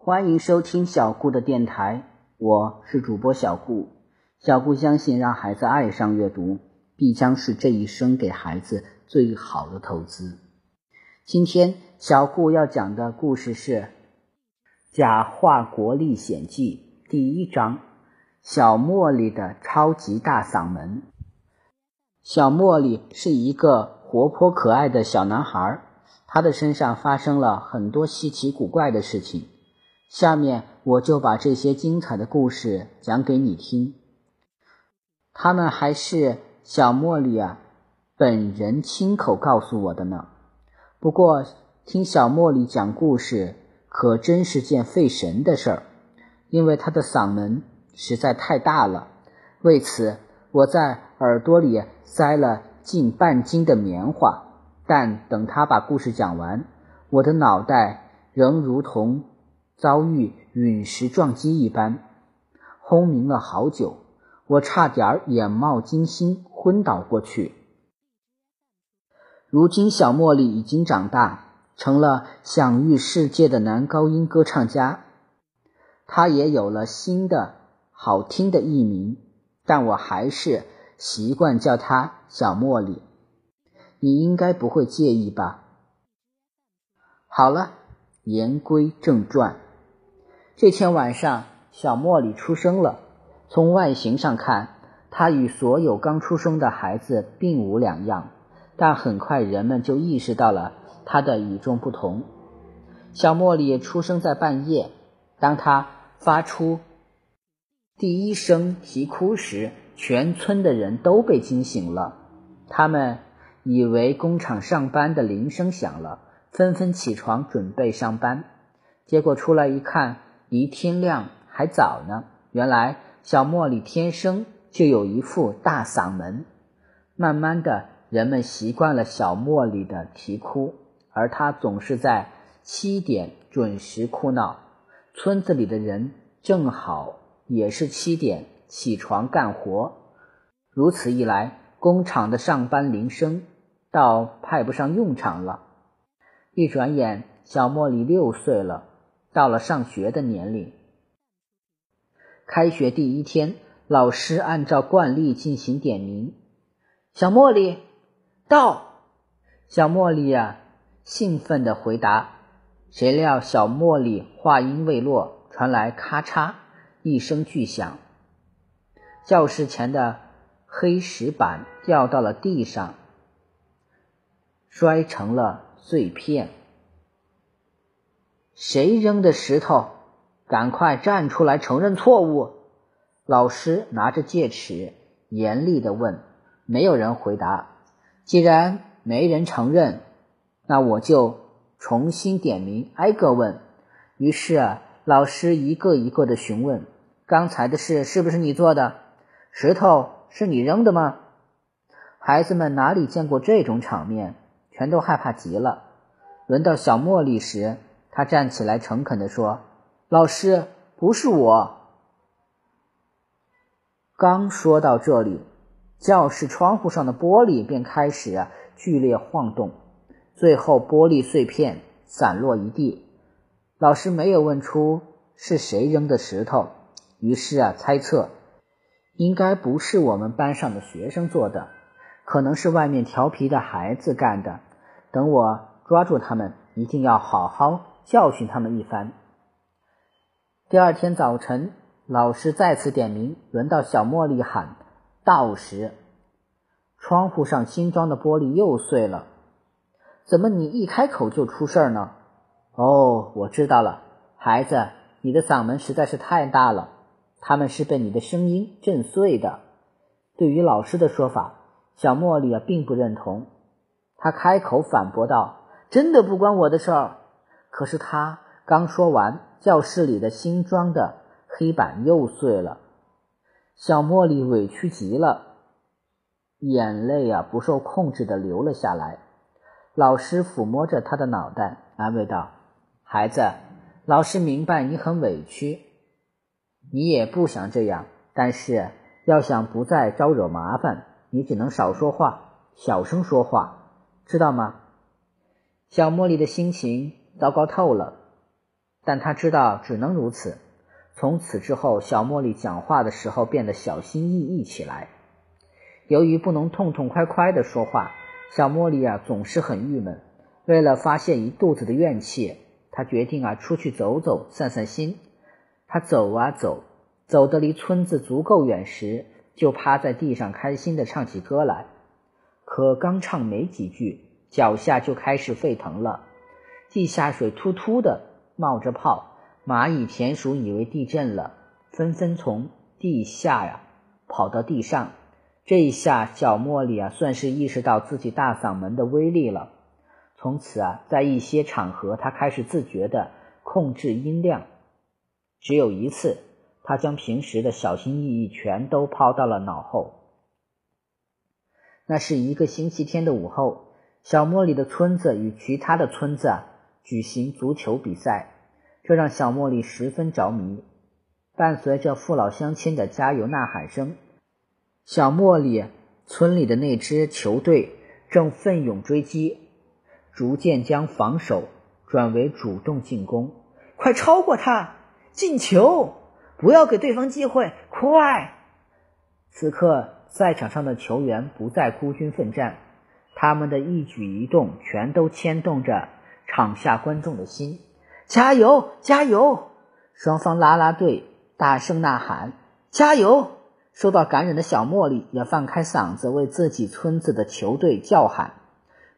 欢迎收听小顾的电台，我是主播小顾。小顾相信，让孩子爱上阅读，必将是这一生给孩子最好的投资。今天小顾要讲的故事是《假话国历险记》第一章：小茉莉的超级大嗓门。小茉莉是一个活泼可爱的小男孩，他的身上发生了很多稀奇古怪的事情。下面我就把这些精彩的故事讲给你听。他们还是小茉莉啊本人亲口告诉我的呢。不过听小茉莉讲故事可真是件费神的事儿，因为她的嗓门实在太大了。为此，我在耳朵里塞了近半斤的棉花。但等她把故事讲完，我的脑袋仍如同……遭遇陨石撞击一般，轰鸣了好久，我差点眼冒金星，昏倒过去。如今，小茉莉已经长大，成了享誉世界的男高音歌唱家。她也有了新的好听的艺名，但我还是习惯叫她小茉莉。你应该不会介意吧？好了，言归正传。这天晚上，小茉莉出生了。从外形上看，她与所有刚出生的孩子并无两样。但很快，人们就意识到了她的与众不同。小茉莉出生在半夜，当她发出第一声啼哭时，全村的人都被惊醒了。他们以为工厂上班的铃声响了，纷纷起床准备上班。结果出来一看，离天亮还早呢。原来小茉莉天生就有一副大嗓门。慢慢的，人们习惯了小茉莉的啼哭，而她总是在七点准时哭闹。村子里的人正好也是七点起床干活。如此一来，工厂的上班铃声倒派不上用场了。一转眼，小茉莉六岁了。到了上学的年龄，开学第一天，老师按照惯例进行点名。小茉莉到，小茉莉呀，兴奋的回答。谁料小茉莉话音未落，传来咔嚓一声巨响，教室前的黑石板掉到了地上，摔成了碎片。谁扔的石头？赶快站出来承认错误！老师拿着戒尺严厉地问。没有人回答。既然没人承认，那我就重新点名，挨个问。于是，老师一个一个的询问：刚才的事是不是你做的？石头是你扔的吗？孩子们哪里见过这种场面，全都害怕极了。轮到小茉莉时。他站起来，诚恳地说：“老师，不是我。”刚说到这里，教室窗户上的玻璃便开始剧烈晃动，最后玻璃碎片散落一地。老师没有问出是谁扔的石头，于是啊猜测，应该不是我们班上的学生做的，可能是外面调皮的孩子干的。等我抓住他们，一定要好好。教训他们一番。第二天早晨，老师再次点名，轮到小茉莉喊“到”时，窗户上新装的玻璃又碎了。怎么你一开口就出事儿呢？哦，我知道了，孩子，你的嗓门实在是太大了，他们是被你的声音震碎的。对于老师的说法，小茉莉啊并不认同，她开口反驳道：“真的不关我的事儿。”可是他刚说完，教室里的新装的黑板又碎了。小茉莉委屈极了，眼泪啊不受控制的流了下来。老师抚摸着他的脑袋，安慰道：“孩子，老师明白你很委屈，你也不想这样，但是要想不再招惹麻烦，你只能少说话，小声说话，知道吗？”小茉莉的心情。糟糕透了，但他知道只能如此。从此之后，小茉莉讲话的时候变得小心翼翼起来。由于不能痛痛快快的说话，小茉莉啊总是很郁闷。为了发泄一肚子的怨气，她决定啊出去走走，散散心。她走啊走，走得离村子足够远时，就趴在地上开心地唱起歌来。可刚唱没几句，脚下就开始沸腾了，地下水突突的冒着泡，蚂蚁、田鼠以为地震了，纷纷从地下呀跑到地上。这一下，小茉莉啊，算是意识到自己大嗓门的威力了。从此啊，在一些场合，她开始自觉地控制音量。只有一次，她将平时的小心翼翼全都抛到了脑后。那是一个星期天的午后，小茉莉的村子与其他的村子啊举行足球比赛，这让小茉莉十分着迷。伴随着父老乡亲的加油呐喊声。小茉莉村里的那支球队正奋勇追击，逐渐将防守转为主动进攻。快超过他，进球！不要给对方机会，快！此刻，赛场上的球员不再孤军奋战，他们的一举一动全都牵动着场下观众的心。加油，加油！双方啦啦队大声呐喊：“加油！”受到感染的小茉莉也放开嗓子为自己村子的球队叫喊。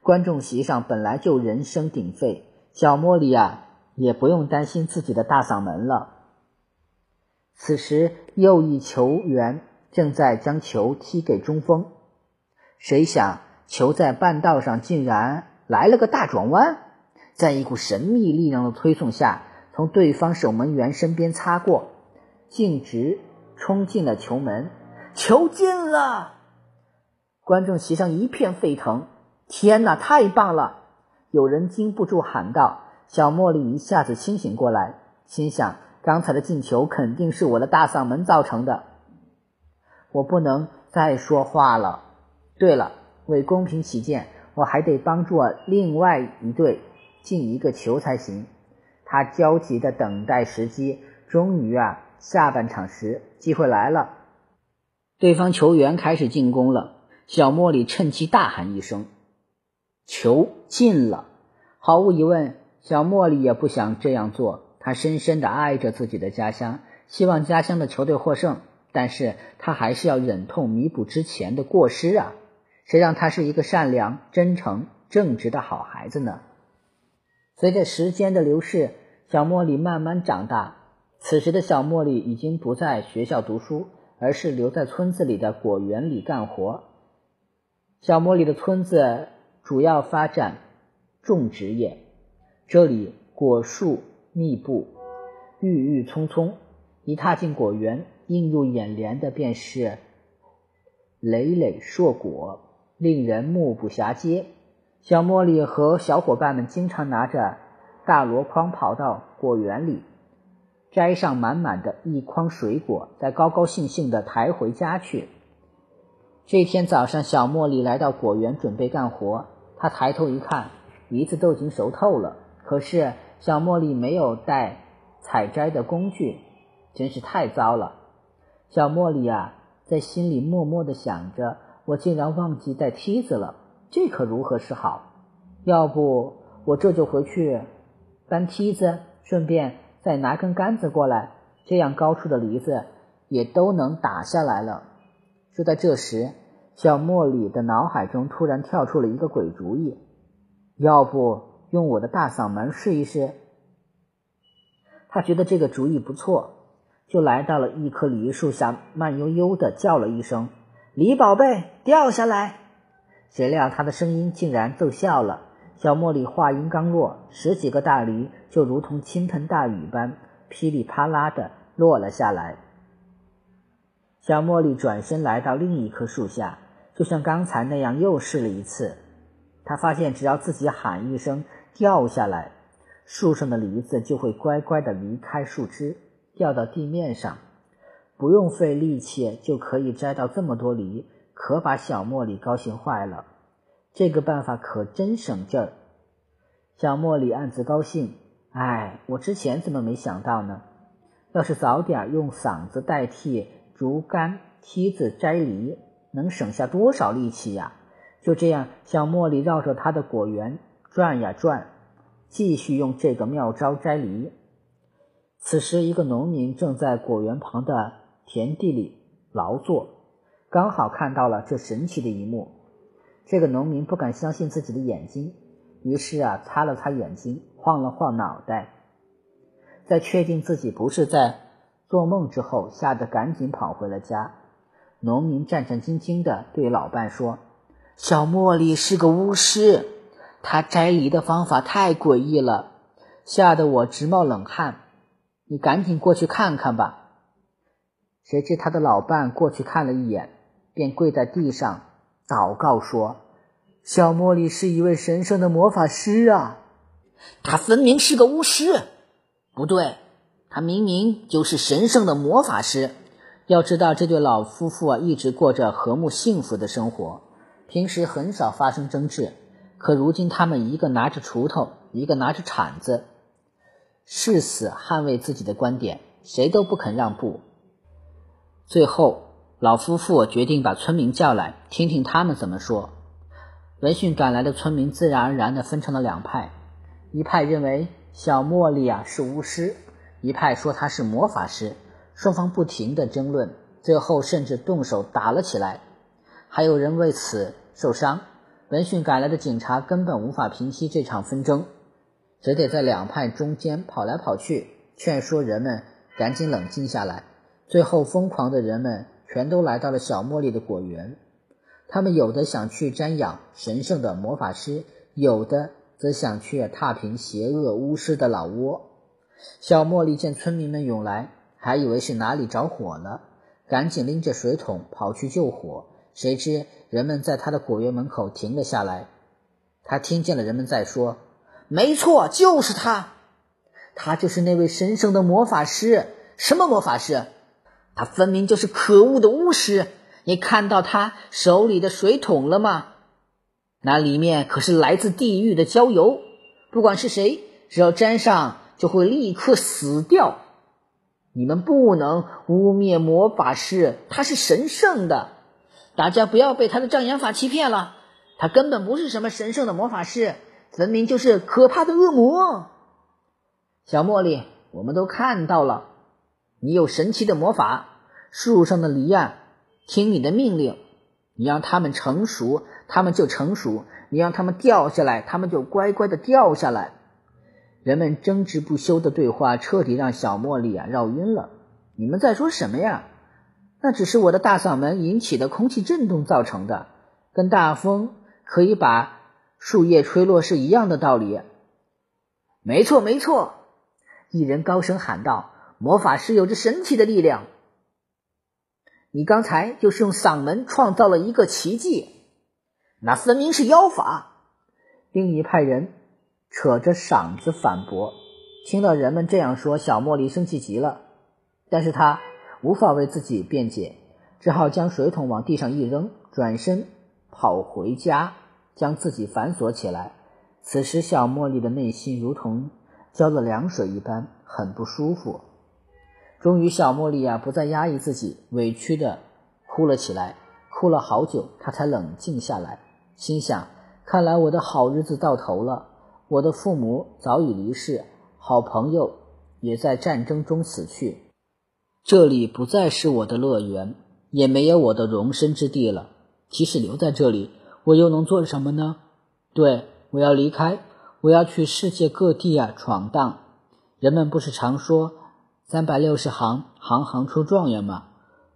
观众席上本来就人声鼎沸，小茉莉啊也不用担心自己的大嗓门了。此时，右翼球员正在将球踢给中锋，谁想球在半道上竟然来了个大转弯，在一股神秘力量的推送下，从对方守门员身边擦过，径直。冲进了球门，球进了！观众席上一片沸腾。天哪，太棒了！有人禁不住喊道。小茉莉一下子清醒过来，心想：刚才的进球肯定是我的大嗓门造成的。我不能再说话了。对了，为公平起见，我还得帮助另外一队进一个球才行。他焦急的等待时机，终于啊！下半场时，机会来了，对方球员开始进攻了。小茉莉趁机大喊一声：“球进了！”毫无疑问，小茉莉也不想这样做。她深深的爱着自己的家乡，希望家乡的球队获胜。但是她还是要忍痛弥补之前的过失啊！谁让她是一个善良、真诚、正直的好孩子呢？随着时间的流逝，小茉莉慢慢长大。此时的小茉莉已经不在学校读书，而是留在村子里的果园里干活。小茉莉的村子主要发展种植业，这里果树密布，郁郁葱葱。一踏进果园，映入眼帘的便是累累硕果，令人目不暇接。小茉莉和小伙伴们经常拿着大箩筐跑到果园里。摘上满满的一筐水果，再高高兴兴地抬回家去。这天早上，小茉莉来到果园准备干活。她抬头一看，梨子都已经熟透了。可是小茉莉没有带采摘的工具，真是太糟了。小茉莉啊，在心里默默地想着：我竟然忘记带梯子了，这可如何是好？要不我这就回去搬梯子，顺便。再拿根杆子过来，这样高处的梨子也都能打下来了。就在这时，小茉莉的脑海中突然跳出了一个鬼主意：要不用我的大嗓门试一试？他觉得这个主意不错，就来到了一棵梨树下，慢悠悠的叫了一声：“梨宝贝，掉下来！”谁料他的声音竟然奏效了。小茉莉话音刚落，十几个大梨就如同倾盆大雨般噼里啪啦的落了下来。小茉莉转身来到另一棵树下，就像刚才那样又试了一次。她发现，只要自己喊一声“掉下来”，树上的梨子就会乖乖的离开树枝，掉到地面上，不用费力气就可以摘到这么多梨，可把小茉莉高兴坏了。这个办法可真省劲儿。小茉莉暗自高兴，哎，我之前怎么没想到呢？要是早点用嗓子代替竹竿、梯子摘梨，能省下多少力气呀！就这样，小茉莉绕着他的果园转呀转，继续用这个妙招摘梨。此时，一个农民正在果园旁的田地里劳作，刚好看到了这神奇的一幕。这个农民不敢相信自己的眼睛，于是啊，擦了擦眼睛，晃了晃脑袋。在确定自己不是在做梦之后，吓得赶紧跑回了家。农民战战兢兢地对老伴说：“小茉莉是个巫师，她摘梨的方法太诡异了，吓得我直冒冷汗。你赶紧过去看看吧。”谁知他的老伴过去看了一眼，便跪在地上祷告说：“小茉莉是一位神圣的魔法师啊，她分明是个巫师。”不对，他明明就是神圣的魔法师。要知道，这对老夫妇啊，一直过着和睦幸福的生活，平时很少发生争执。可如今，他们一个拿着锄头，一个拿着铲子，誓死捍卫自己的观点，谁都不肯让步。最后，老夫妇决定把村民叫来，听听他们怎么说。闻讯赶来的村民自然而然地分成了两派，一派认为。小茉莉啊是巫师，一派说她是魔法师，双方不停的争论，最后甚至动手打了起来，还有人为此受伤。闻讯赶来的警察根本无法平息这场纷争，只得在两派中间跑来跑去，劝说人们赶紧冷静下来。最后，疯狂的人们全都来到了小茉莉的果园，他们有的想去瞻仰神圣的魔法师，有的。则想去踏平邪恶巫师的老窝。小茉莉见村民们涌来，还以为是哪里着火了，赶紧拎着水桶跑去救火。谁知人们在他的果园门口停了下来。他听见了人们在说：“没错，就是他，他就是那位神圣的魔法师。什么魔法师？他分明就是可恶的巫师。你看到他手里的水桶了吗？”那里面可是来自地狱的焦油，不管是谁，只要沾上就会立刻死掉。你们不能污蔑魔法师，他是神圣的。大家不要被他的障眼法欺骗了，他根本不是什么神圣的魔法师，分明就是可怕的恶魔。小茉莉，我们都看到了，你有神奇的魔法，树上的梨啊，听你的命令。你让他们成熟，他们就成熟；你让他们掉下来，他们就乖乖的掉下来。人们争执不休的对话彻底让小茉莉啊绕晕了。你们在说什么呀？那只是我的大嗓门引起的空气震动造成的，跟大风可以把树叶吹落是一样的道理。没错，没错！一人高声喊道：“魔法师有着神奇的力量。”你刚才就是用嗓门创造了一个奇迹，那分明是妖法。另一派人扯着嗓子反驳。听到人们这样说，小茉莉生气极了，但是她无法为自己辩解，只好将水桶往地上一扔，转身跑回家，将自己反锁起来。此时，小茉莉的内心如同浇了凉水一般，很不舒服。终于，小茉莉啊不再压抑自己，委屈的哭了起来。哭了好久，她才冷静下来，心想：看来我的好日子到头了。我的父母早已离世，好朋友也在战争中死去，这里不再是我的乐园，也没有我的容身之地了。即使留在这里，我又能做什么呢？对，我要离开，我要去世界各地啊闯荡。人们不是常说？三百六十行，行行出状元嘛！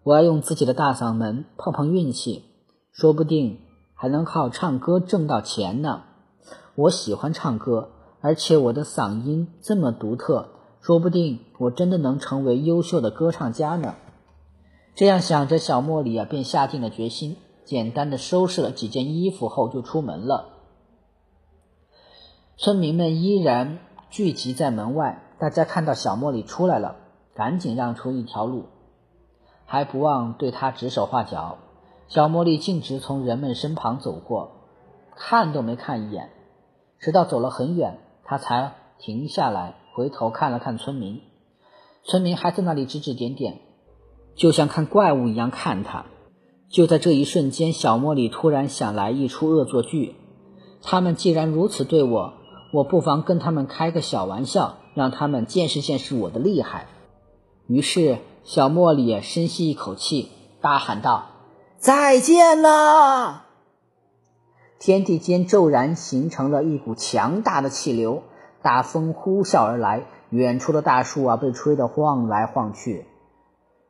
我要用自己的大嗓门碰碰运气，说不定还能靠唱歌挣到钱呢。我喜欢唱歌，而且我的嗓音这么独特，说不定我真的能成为优秀的歌唱家呢。这样想着，小茉莉啊，便下定了决心，简单的收拾了几件衣服后就出门了。村民们依然聚集在门外，大家看到小茉莉出来了。赶紧让出一条路，还不忘对他指手画脚。小茉莉径直从人们身旁走过，看都没看一眼，直到走了很远，他才停下来，回头看了看村民，村民还在那里指指点点，就像看怪物一样看他。就在这一瞬间，小茉莉突然想来一出恶作剧。他们既然如此对我，我不妨跟他们开个小玩笑，让他们见识见识我的厉害。于是，小茉莉深吸一口气，大喊道：“再见了！”天地间骤然形成了一股强大的气流，大风呼啸而来，远处的大树啊被吹得晃来晃去，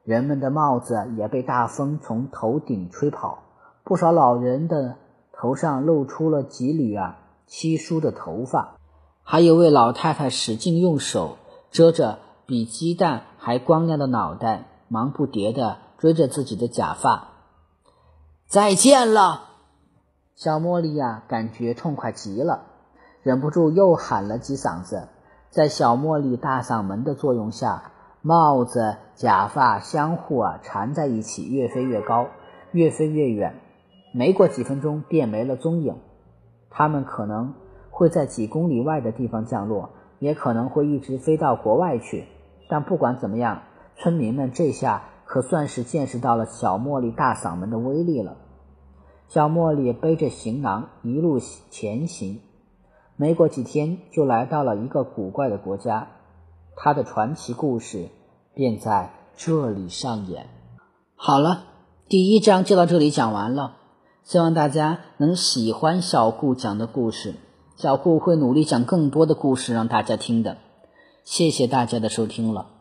人们的帽子也被大风从头顶吹跑，不少老人的。头上露出了几缕啊稀疏的头发，还有位老太太使劲用手遮着比鸡蛋还光亮的脑袋，忙不迭地追着自己的假发。再见了，小茉莉呀，感觉痛快极了，忍不住又喊了几嗓子。在小茉莉大嗓门的作用下，帽子、假发相互啊缠在一起，越飞越高，越飞越远。没过几分钟，便没了踪影。他们可能会在几公里外的地方降落，也可能会一直飞到国外去。但不管怎么样，村民们这下可算是见识到了小茉莉大嗓门的威力了。小茉莉背着行囊一路前行，没过几天就来到了一个古怪的国家。她的传奇故事便在这里上演。好了，第一章就到这里讲完了。希望大家能喜欢小顾讲的故事，小顾会努力讲更多的故事让大家听的。谢谢大家的收听了。